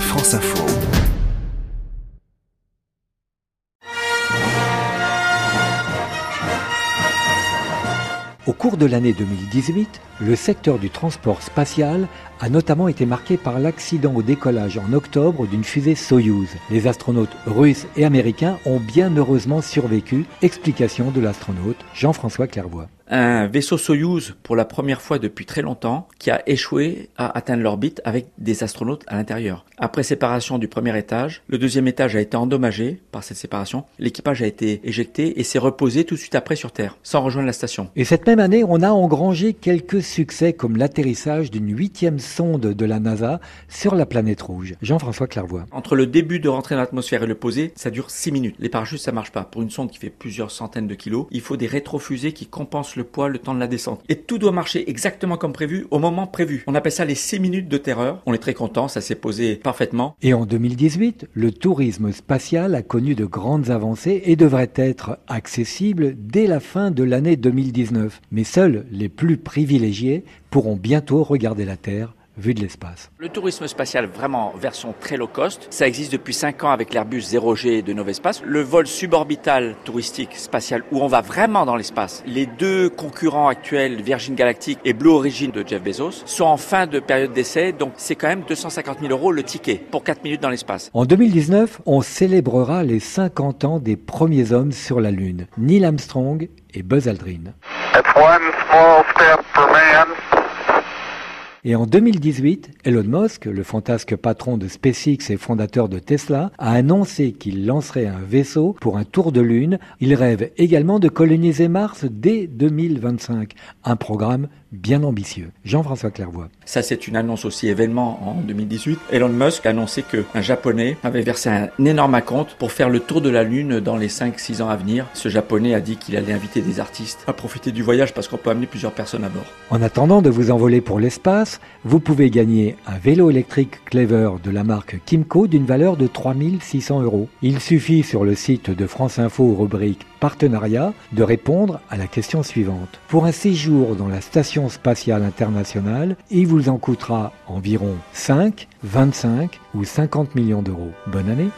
France Info. Au cours de l'année 2018, le secteur du transport spatial a notamment été marqué par l'accident au décollage en octobre d'une fusée Soyouz. Les astronautes russes et américains ont bien heureusement survécu. Explication de l'astronaute Jean-François Clairvoy un vaisseau Soyouz pour la première fois depuis très longtemps qui a échoué à atteindre l'orbite avec des astronautes à l'intérieur. Après séparation du premier étage, le deuxième étage a été endommagé par cette séparation. L'équipage a été éjecté et s'est reposé tout de suite après sur Terre, sans rejoindre la station. Et cette même année, on a engrangé quelques succès comme l'atterrissage d'une huitième sonde de la NASA sur la planète rouge. Jean-François Clairvoy. Entre le début de rentrer dans l'atmosphère et le poser, ça dure 6 minutes. Les parachutes, ça marche pas. Pour une sonde qui fait plusieurs centaines de kilos, il faut des rétrofusées qui compensent le poids le temps de la descente. Et tout doit marcher exactement comme prévu au moment prévu. On appelle ça les 6 minutes de terreur. On est très content, ça s'est posé parfaitement. Et en 2018, le tourisme spatial a connu de grandes avancées et devrait être accessible dès la fin de l'année 2019. Mais seuls les plus privilégiés pourront bientôt regarder la Terre vue de l'espace. Le tourisme spatial, vraiment version très low cost, ça existe depuis 5 ans avec l'Airbus 0G de Novespace. Le vol suborbital touristique spatial où on va vraiment dans l'espace. Les deux concurrents actuels, Virgin Galactic et Blue Origin de Jeff Bezos, sont en fin de période d'essai, donc c'est quand même 250 000 euros le ticket pour 4 minutes dans l'espace. En 2019, on célébrera les 50 ans des premiers hommes sur la Lune, Neil Armstrong et Buzz Aldrin. Et en 2018, Elon Musk, le fantasque patron de SpaceX et fondateur de Tesla, a annoncé qu'il lancerait un vaisseau pour un tour de Lune. Il rêve également de coloniser Mars dès 2025, un programme bien ambitieux. Jean-François Clairvoy. Ça, c'est une annonce aussi événement en 2018. Elon Musk a annoncé qu'un Japonais avait versé un énorme compte pour faire le tour de la Lune dans les 5-6 ans à venir. Ce Japonais a dit qu'il allait inviter des artistes à profiter du voyage parce qu'on peut amener plusieurs personnes à bord. En attendant de vous envoler pour l'espace, vous pouvez gagner un vélo électrique Clever de la marque Kimco d'une valeur de 3600 euros. Il suffit sur le site de France Info rubrique partenariat de répondre à la question suivante. Pour un séjour dans la Station spatiale internationale, il vous en coûtera environ 5, 25 ou 50 millions d'euros. Bonne année